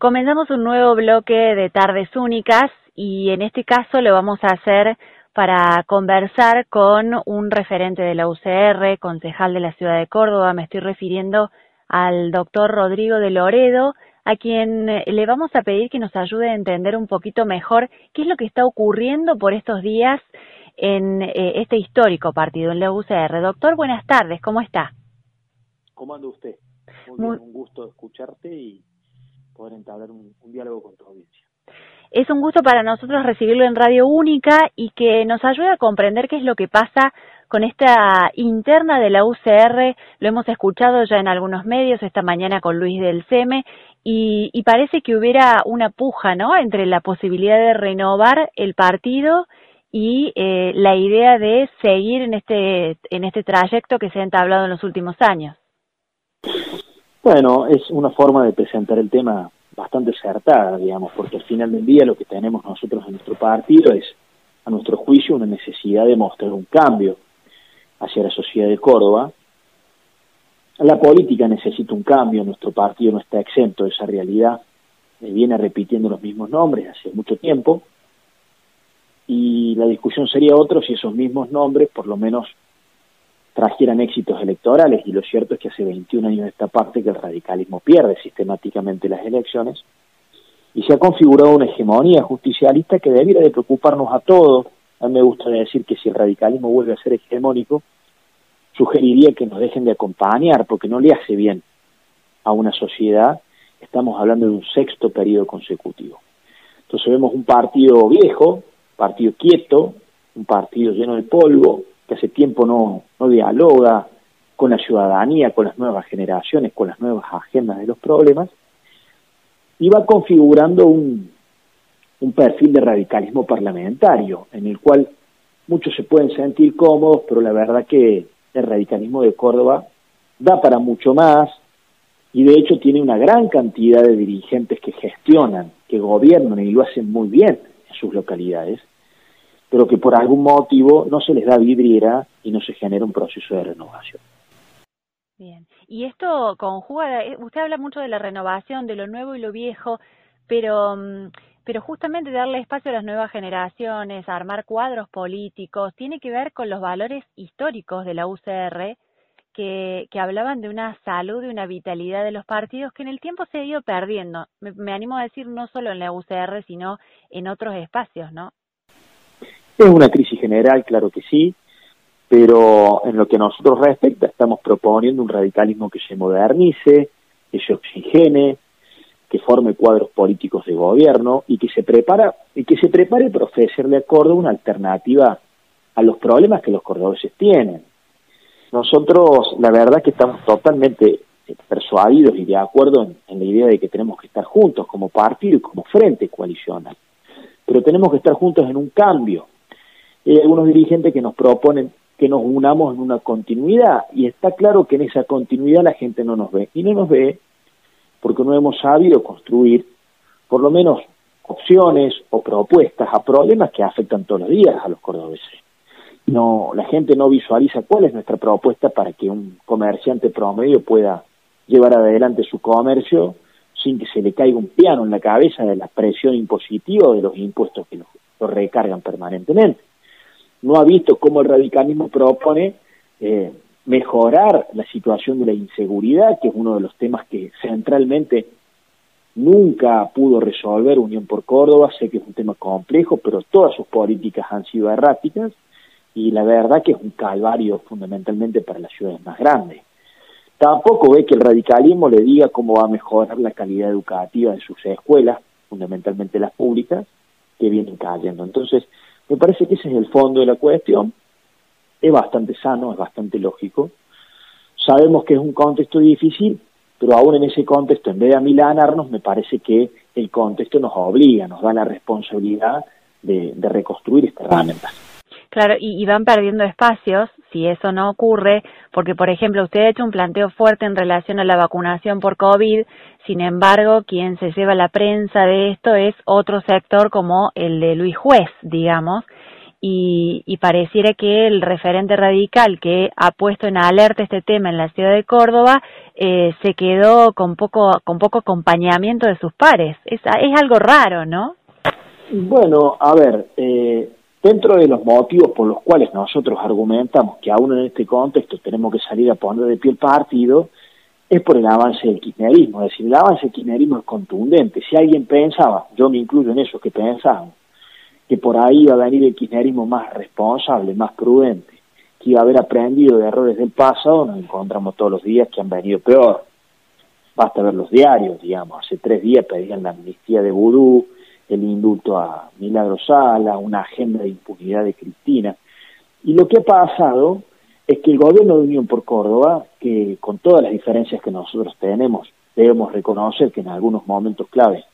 Comenzamos un nuevo bloque de tardes únicas y en este caso lo vamos a hacer para conversar con un referente de la UCR, concejal de la ciudad de Córdoba. Me estoy refiriendo al doctor Rodrigo de Loredo, a quien le vamos a pedir que nos ayude a entender un poquito mejor qué es lo que está ocurriendo por estos días en eh, este histórico partido en la UCR. Doctor, buenas tardes, ¿cómo está? ¿Cómo anda usted? Muy, bien, un gusto escucharte y poder entablar un, diálogo con tu audiencia. Es un gusto para nosotros recibirlo en Radio Única y que nos ayude a comprender qué es lo que pasa con esta interna de la UCR. Lo hemos escuchado ya en algunos medios esta mañana con Luis del Seme y, parece que hubiera una puja, ¿no? Entre la posibilidad de renovar el partido y eh, la idea de seguir en este en este trayecto que se ha entablado en los últimos años. Bueno, es una forma de presentar el tema bastante acertada, digamos, porque al final del día lo que tenemos nosotros en nuestro partido es, a nuestro juicio, una necesidad de mostrar un cambio hacia la sociedad de Córdoba. La política necesita un cambio, nuestro partido no está exento de esa realidad, viene repitiendo los mismos nombres hace mucho tiempo, y la discusión sería otra si esos mismos nombres, por lo menos trajeran éxitos electorales y lo cierto es que hace 21 años de esta parte que el radicalismo pierde sistemáticamente las elecciones y se ha configurado una hegemonía justicialista que debiera de preocuparnos a todos. A mí me gusta decir que si el radicalismo vuelve a ser hegemónico, sugeriría que nos dejen de acompañar porque no le hace bien a una sociedad. Estamos hablando de un sexto periodo consecutivo. Entonces vemos un partido viejo, partido quieto, un partido lleno de polvo, que hace tiempo no, no dialoga con la ciudadanía, con las nuevas generaciones, con las nuevas agendas de los problemas, y va configurando un, un perfil de radicalismo parlamentario, en el cual muchos se pueden sentir cómodos, pero la verdad que el radicalismo de Córdoba da para mucho más y de hecho tiene una gran cantidad de dirigentes que gestionan, que gobiernan y lo hacen muy bien en sus localidades pero que por algún motivo no se les da vidriera y no se genera un proceso de renovación. Bien, y esto conjuga, eh, usted habla mucho de la renovación, de lo nuevo y lo viejo, pero, mm, pero justamente darle espacio a las nuevas generaciones, armar cuadros políticos, tiene que ver con los valores históricos de la UCR, que, que, hablaban de una salud, de una vitalidad de los partidos que en el tiempo se ha ido perdiendo. Me, me, animo a decir no solo en la UCR, sino en otros espacios, ¿no? Es una crisis general, claro que sí, pero en lo que a nosotros respecta estamos proponiendo un radicalismo que se modernice, que se oxigene, que forme cuadros políticos de gobierno y que se prepara y que se prepare para ofrecerle a Córdoba una alternativa a los problemas que los cordobeses tienen. Nosotros, la verdad que estamos totalmente persuadidos y de acuerdo en, en la idea de que tenemos que estar juntos como partido y como frente coalicional. Pero tenemos que estar juntos en un cambio, hay algunos dirigentes que nos proponen que nos unamos en una continuidad y está claro que en esa continuidad la gente no nos ve y no nos ve porque no hemos sabido construir por lo menos opciones o propuestas a problemas que afectan todos los días a los cordobeses. No, la gente no visualiza cuál es nuestra propuesta para que un comerciante promedio pueda llevar adelante su comercio sin que se le caiga un piano en la cabeza de la presión impositiva o de los impuestos que lo recargan permanentemente no ha visto cómo el radicalismo propone eh, mejorar la situación de la inseguridad, que es uno de los temas que centralmente nunca pudo resolver Unión por Córdoba, sé que es un tema complejo, pero todas sus políticas han sido erráticas y la verdad que es un calvario fundamentalmente para las ciudades más grandes. Tampoco ve que el radicalismo le diga cómo va a mejorar la calidad educativa de sus escuelas, fundamentalmente las públicas, que vienen cayendo. Entonces, me parece que ese es el fondo de la cuestión. Es bastante sano, es bastante lógico. Sabemos que es un contexto difícil, pero aún en ese contexto, en vez de amilanarnos, me parece que el contexto nos obliga, nos da la responsabilidad de, reconstruir esta herramienta. Claro, y, van perdiendo espacios si eso no ocurre, porque por ejemplo usted ha hecho un planteo fuerte en relación a la vacunación por COVID, sin embargo quien se lleva la prensa de esto es otro sector como el de Luis Juez, digamos, y, pareciera que el referente radical que ha puesto en alerta este tema en la ciudad de Córdoba eh, se quedó con poco, con poco acompañamiento de sus pares. Es, es algo raro, ¿no? Bueno, a ver, eh, dentro de los motivos por los cuales nosotros argumentamos que aún en este contexto tenemos que salir a poner de pie el partido, es por el avance del kirchnerismo. Es decir, el avance del kirchnerismo es contundente. Si alguien pensaba, yo me incluyo en esos que pensaban, que por ahí iba a venir el kirchnerismo más responsable, más prudente, que iba a haber aprendido de errores del pasado, nos encontramos todos los días que han venido peor. Basta ver los diarios, digamos, hace tres días pedían la amnistía de Vudú, el indulto a Milagro Sala, una agenda de impunidad de Cristina. Y lo que ha pasado es que el gobierno de Unión por Córdoba, que con todas las diferencias que nosotros tenemos, debemos reconocer que en algunos momentos clave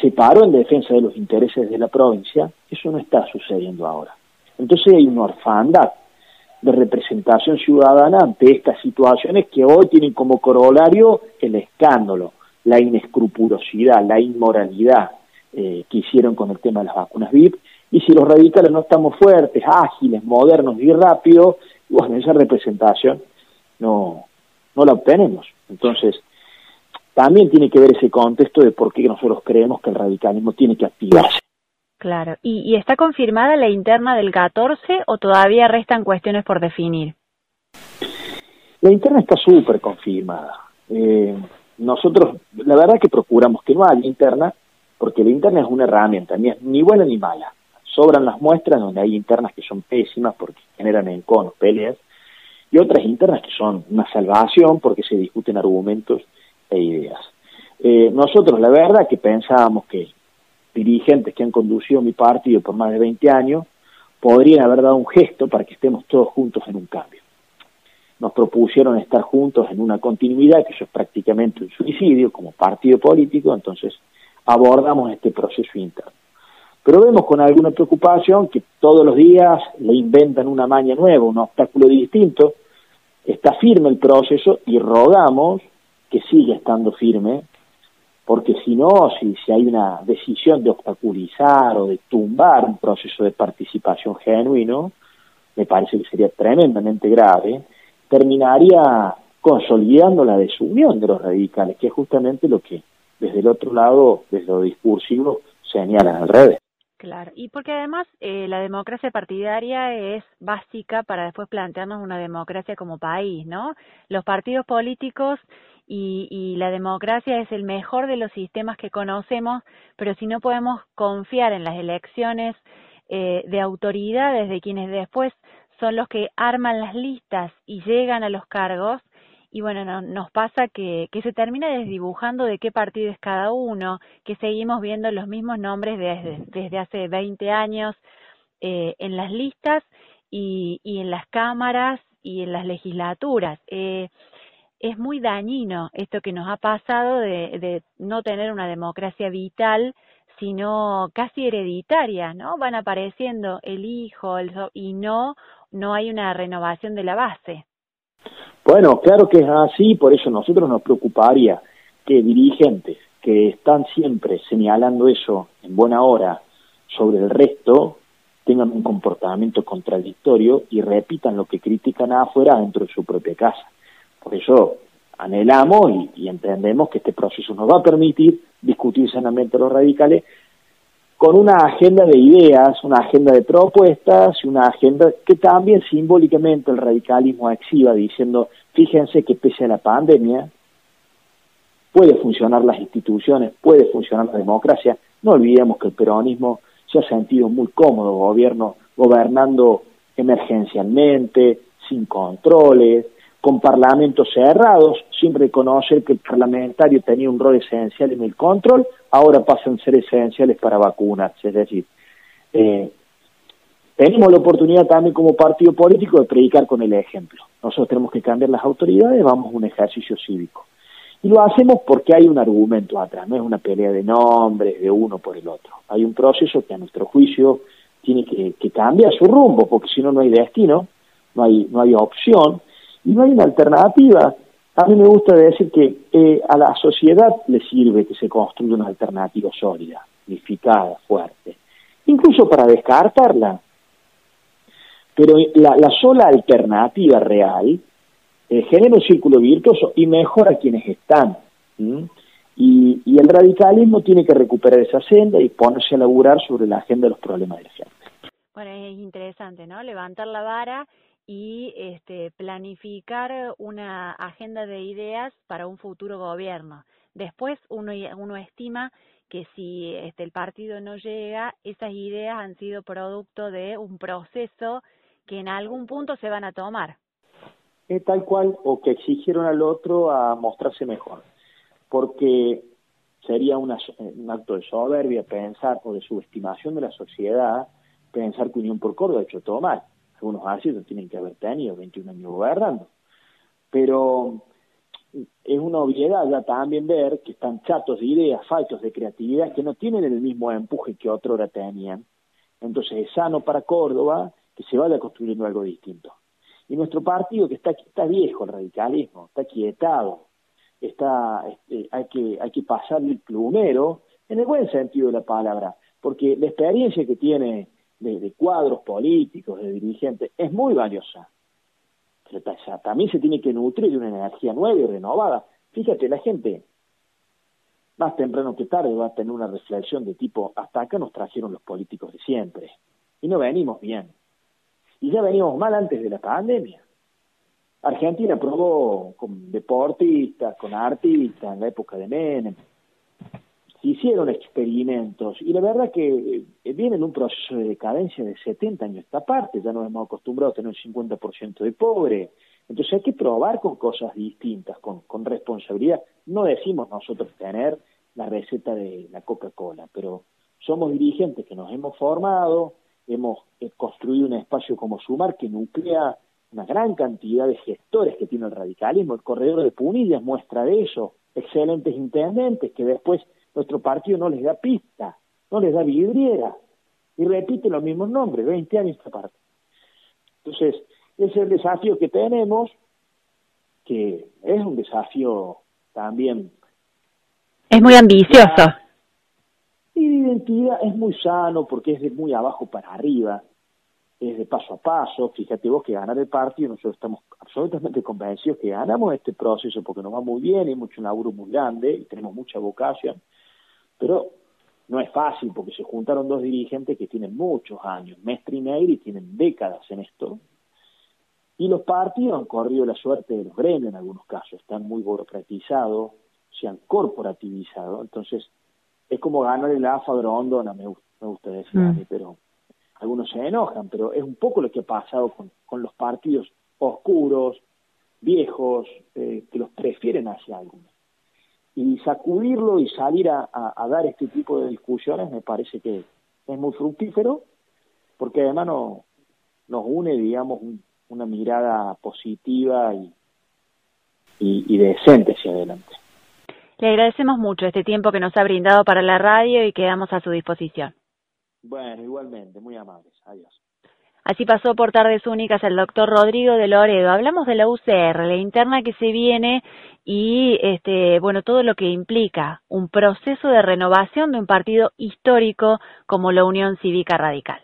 se paró en defensa de los intereses de la provincia, eso no está sucediendo ahora. Entonces hay una orfandad de representación ciudadana ante estas situaciones que hoy tienen como corolario el escándalo, la inescrupulosidad, la inmoralidad eh, que hicieron con el tema de las vacunas VIP. Y si los radicales no estamos fuertes, ágiles, modernos y rápidos, bueno, esa representación no, no la obtenemos. Entonces, también tiene que ver ese contexto de por qué nosotros creemos que el radicalismo tiene que activarse. Claro. ¿Y, está confirmada la interna del 14 o todavía restan cuestiones por definir? La interna está súper confirmada. Eh, nosotros, la verdad que procuramos que no haya interna, porque la interna es una herramienta, ni, buena ni mala. Sobran las muestras donde hay internas que son pésimas porque generan enconos, peleas, y otras internas que son una salvación porque se discuten argumentos e ideas. Eh, nosotros, la verdad, que pensábamos que dirigentes que han conducido mi partido por más de 20 años podrían haber dado un gesto para que estemos todos juntos en un cambio. Nos propusieron estar juntos en una continuidad, que eso es prácticamente un suicidio como partido político, entonces abordamos este proceso interno. Pero vemos con alguna preocupación que todos los días le inventan una maña nueva, un obstáculo distinto, está firme el proceso y rogamos que siga estando firme, porque si no, si, si hay una decisión de obstaculizar o de tumbar un proceso de participación genuino, me parece que sería tremendamente grave, terminaría consolidando la desunión de los radicales, que es justamente lo que desde el otro lado, desde lo discursivo, señalan al revés. Claro, y porque además eh, la democracia partidaria es básica para después plantearnos una democracia como país, ¿no? Los partidos políticos y, y la democracia es el mejor de los sistemas que conocemos, pero si no podemos confiar en las elecciones eh, de autoridades de quienes después son los que arman las listas y llegan a los cargos, y bueno, no, nos pasa que, se termina desdibujando de qué partido es cada uno, que seguimos viendo los mismos nombres desde, desde hace 20 años eh, en las listas y, y en las cámaras y en las legislaturas. Eh, es muy dañino esto que nos ha pasado de, de no tener una democracia vital, sino casi hereditaria, ¿no? Van apareciendo el hijo el, y no, no hay una renovación de la base. Bueno, claro que es así, por eso nosotros nos preocuparía que dirigentes que están siempre señalando eso en buena hora sobre el resto tengan un comportamiento contradictorio y repitan lo que critican afuera dentro de su propia casa. Por eso anhelamos y, entendemos que este proceso nos va a permitir discutir sanamente los radicales con una agenda de ideas, una agenda de propuestas y una agenda que también simbólicamente el radicalismo exhiba diciendo, fíjense que pese a la pandemia, puede funcionar las instituciones, puede funcionar la democracia. No olvidemos que el peronismo se ha sentido muy cómodo gobierno, gobernando emergencialmente, sin controles, con parlamentos cerrados, sin reconocer que el parlamentario tenía un rol esencial en el control, ahora pasan a ser esenciales para vacunarse. Es decir, eh, tenemos la oportunidad también como partido político de predicar con el ejemplo. Nosotros tenemos que cambiar las autoridades, vamos a un ejercicio cívico. Y lo hacemos porque hay un argumento atrás, no es una pelea de nombres de uno por el otro. Hay un proceso que a nuestro juicio tiene que, que cambiar su rumbo, porque si no, no hay destino, no hay, no hay opción y no hay una alternativa. A mí me gusta decir que eh, a la sociedad le sirve que se construya una alternativa sólida, unificada, fuerte. Incluso para descartarla. Pero la, sola alternativa real eh, genera un círculo virtuoso y mejora a quienes están. Y, el radicalismo tiene que recuperar esa senda y ponerse a laburar sobre la agenda de los problemas de la gente. Bueno, es interesante, ¿no? Levantar la vara y este, planificar una agenda de ideas para un futuro gobierno. Después uno, uno estima que si este, el partido no llega, esas ideas han sido producto de un proceso que en algún punto se van a tomar. Es tal cual, o que exigieron al otro a mostrarse mejor, porque sería un acto de soberbia pensar o de subestimación de la sociedad pensar que Unión por Córdoba ha hecho todo mal. Algunos así tienen que haber tenido 21 años gobernando. Pero es una obviedad ya también ver que están chatos de ideas, faltos de creatividad, que no tienen el mismo empuje que otro hora tenían. Entonces es sano para Córdoba que se vaya construyendo algo distinto. Y nuestro partido, que está, está viejo el radicalismo, está quietado, está, este, hay, que, hay que pasarle el plumero, en el buen sentido de la palabra, porque la experiencia que tiene de, cuadros políticos, de dirigentes, es muy valiosa. Pero también se tiene que nutrir de una energía nueva y renovada. Fíjate, la gente, más temprano que tarde, va a tener una reflexión de tipo, hasta acá nos trajeron los políticos de siempre, y no venimos bien. Y ya venimos mal antes de la pandemia. Argentina probó con deportistas, con artistas en la época de Menem, hicieron experimentos. Y la verdad que eh, viene en un proceso de decadencia de 70 años esta parte, ya nos hemos acostumbrado a tener un 50% de pobre, entonces hay que probar con cosas distintas, con, con responsabilidad. No decimos nosotros tener la receta de la Coca-Cola, pero somos dirigentes que nos hemos formado, hemos eh, construido un espacio como Sumar que nuclea una gran cantidad de gestores que tiene el radicalismo, el corredor de Punillas muestra de eso, excelentes intendentes que después nuestro partido no les da pista, no les da vidriera, y repite los mismos nombres, 20 años esta parte. Entonces, ese es el desafío que tenemos, que es un desafío también. Es muy ambicioso. Y de identidad es muy sano porque es de muy abajo para arriba, es de paso a paso. Fíjate vos que ganar el partido, nosotros estamos absolutamente convencidos que ganamos este proceso porque nos va muy bien, hay mucho laburo muy grande y tenemos mucha vocación. Pero no es fácil porque se juntaron dos dirigentes que tienen muchos años, Mestre y Negri, tienen décadas en esto. Y los partidos han corrido la suerte de los gremios en algunos casos, están muy burocratizados, se han corporativizado. Entonces, es como ganar el AFA Grondona, me, me gusta decir a mí, mm. pero algunos se enojan, pero es un poco lo que ha pasado con, con los partidos oscuros, viejos, eh, que los prefieren hacia algunos y sacudirlo y salir a, dar este tipo de discusiones me parece que es muy fructífero porque además no, nos une, digamos, una mirada positiva y, y, decente hacia adelante. Le agradecemos mucho este tiempo que nos ha brindado para la radio y quedamos a su disposición. Bueno, igualmente, muy amables. Adiós. Así pasó por tardes únicas el doctor Rodrigo de Loredo. Hablamos de la UCR, la interna que se viene y este, bueno, todo lo que implica un proceso de renovación de un partido histórico como la Unión Cívica Radical.